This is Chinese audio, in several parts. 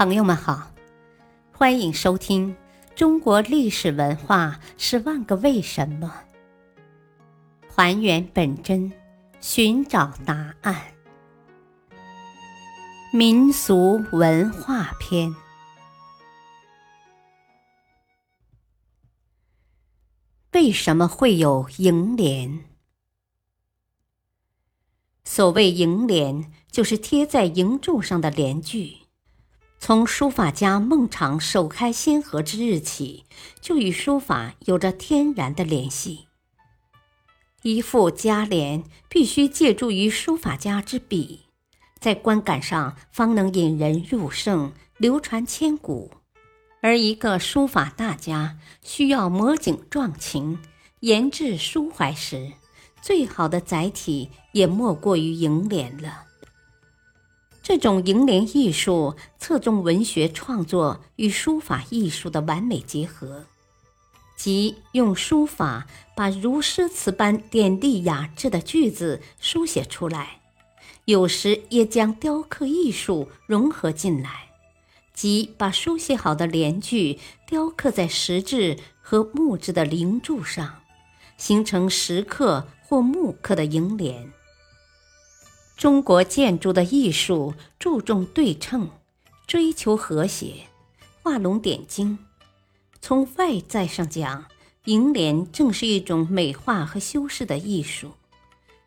朋友们好，欢迎收听《中国历史文化十万个为什么》，还原本真，寻找答案。民俗文化篇：为什么会有楹联？所谓楹联，就是贴在楹柱上的联句。从书法家孟昶首开先河之日起，就与书法有着天然的联系。一副佳联必须借助于书法家之笔，在观感上方能引人入胜，流传千古；而一个书法大家需要摹景壮情、言志抒怀时，最好的载体也莫过于楹联了。这种楹联艺术侧重文学创作与书法艺术的完美结合，即用书法把如诗词般点滴雅致的句子书写出来，有时也将雕刻艺术融合进来，即把书写好的联句雕刻在石质和木质的楹柱上，形成石刻或木刻的楹联。中国建筑的艺术注重对称，追求和谐，画龙点睛。从外在上讲，楹联正是一种美化和修饰的艺术，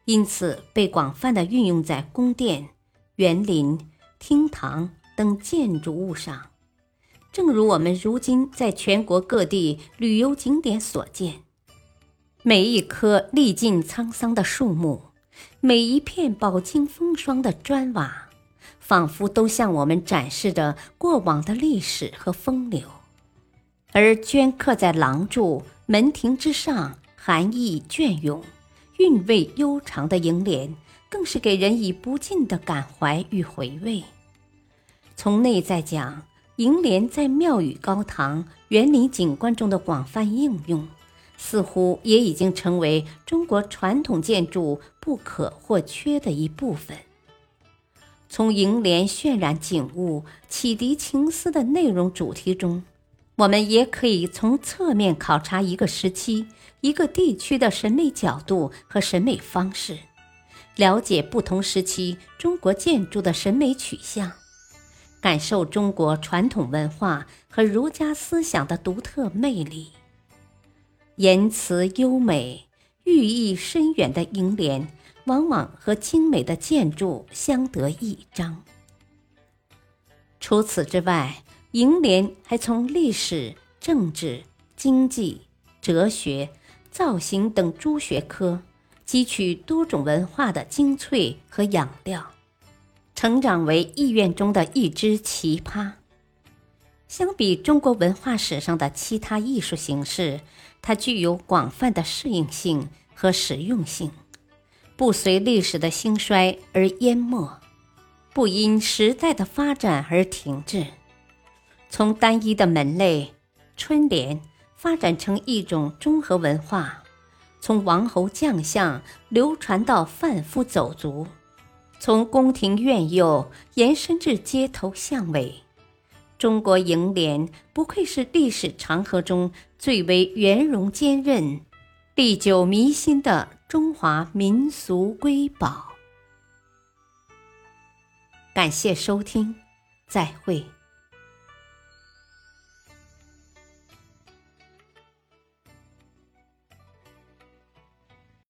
因此被广泛的运用在宫殿、园林、厅堂等建筑物上。正如我们如今在全国各地旅游景点所见，每一棵历尽沧桑的树木。每一片饱经风霜的砖瓦，仿佛都向我们展示着过往的历史和风流；而镌刻在廊柱、门庭之上，含义隽永、韵味悠长的楹联，更是给人以不尽的感怀与回味。从内在讲，楹联在庙宇、高堂、园林景观中的广泛应用。似乎也已经成为中国传统建筑不可或缺的一部分。从楹联渲染景物、启迪情思的内容主题中，我们也可以从侧面考察一个时期、一个地区的审美角度和审美方式，了解不同时期中国建筑的审美取向，感受中国传统文化和儒家思想的独特魅力。言辞优美、寓意深远的楹联，往往和精美的建筑相得益彰。除此之外，楹联还从历史、政治、经济、哲学、造型等诸学科汲取多种文化的精粹和养料，成长为意苑中的一支奇葩。相比中国文化史上的其他艺术形式，它具有广泛的适应性和实用性，不随历史的兴衰而淹没，不因时代的发展而停滞。从单一的门类春联发展成一种综合文化，从王侯将相流传到贩夫走卒，从宫廷苑囿延伸至街头巷尾。中国楹联不愧是历史长河中最为圆融坚韧、历久弥新的中华民俗瑰宝。感谢收听，再会。